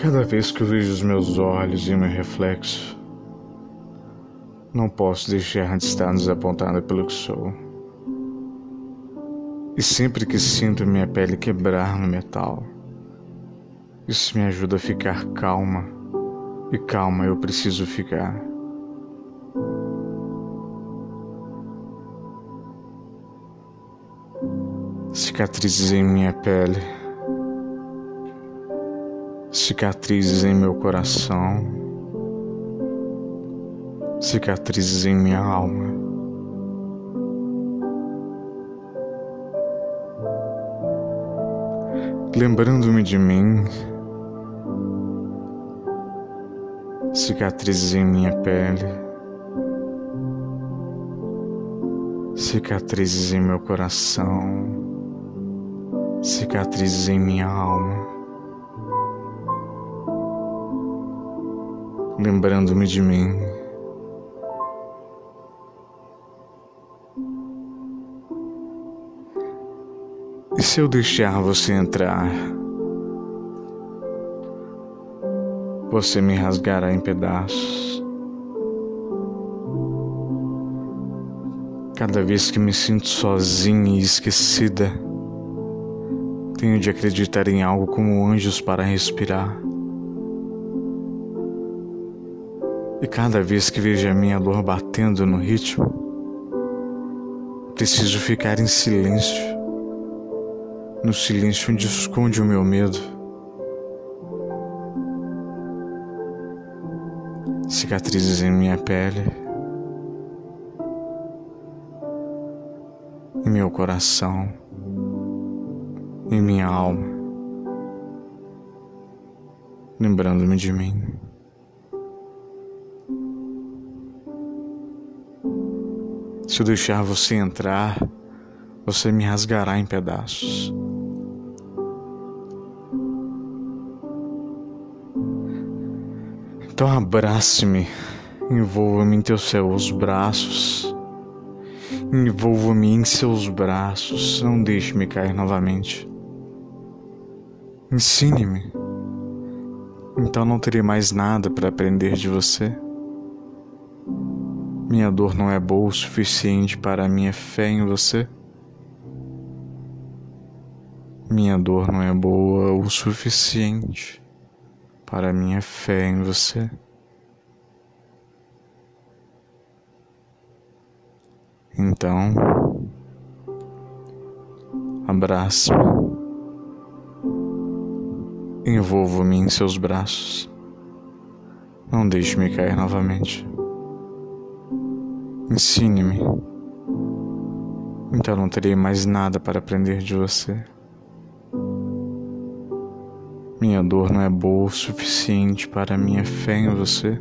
Cada vez que eu vejo os meus olhos e o meu reflexo, não posso deixar de estar desapontada pelo que sou. E sempre que sinto minha pele quebrar no metal, isso me ajuda a ficar calma. E calma eu preciso ficar. Cicatrizes em minha pele cicatrizes em meu coração, cicatrizes em minha alma. Lembrando-me de mim, cicatrizes em minha pele, cicatrizes em meu coração, cicatrizes em minha alma. Lembrando-me de mim. E se eu deixar você entrar, você me rasgará em pedaços. Cada vez que me sinto sozinha e esquecida, tenho de acreditar em algo como anjos para respirar. E cada vez que vejo a minha dor batendo no ritmo, preciso ficar em silêncio, no silêncio onde esconde o meu medo. Cicatrizes em minha pele, em meu coração, em minha alma, lembrando-me de mim. Se eu deixar você entrar, você me rasgará em pedaços. Então abrace-me, envolva-me em teus seus braços, envolva-me em seus braços, não deixe-me cair novamente. Ensine-me, então não terei mais nada para aprender de você. Minha dor não é boa o suficiente para a minha fé em você? Minha dor não é boa o suficiente para a minha fé em você? Então, abrace-me, envolva-me em seus braços, não deixe-me cair novamente. Ensine-me. Então não terei mais nada para aprender de você. Minha dor não é boa o suficiente para minha fé em você.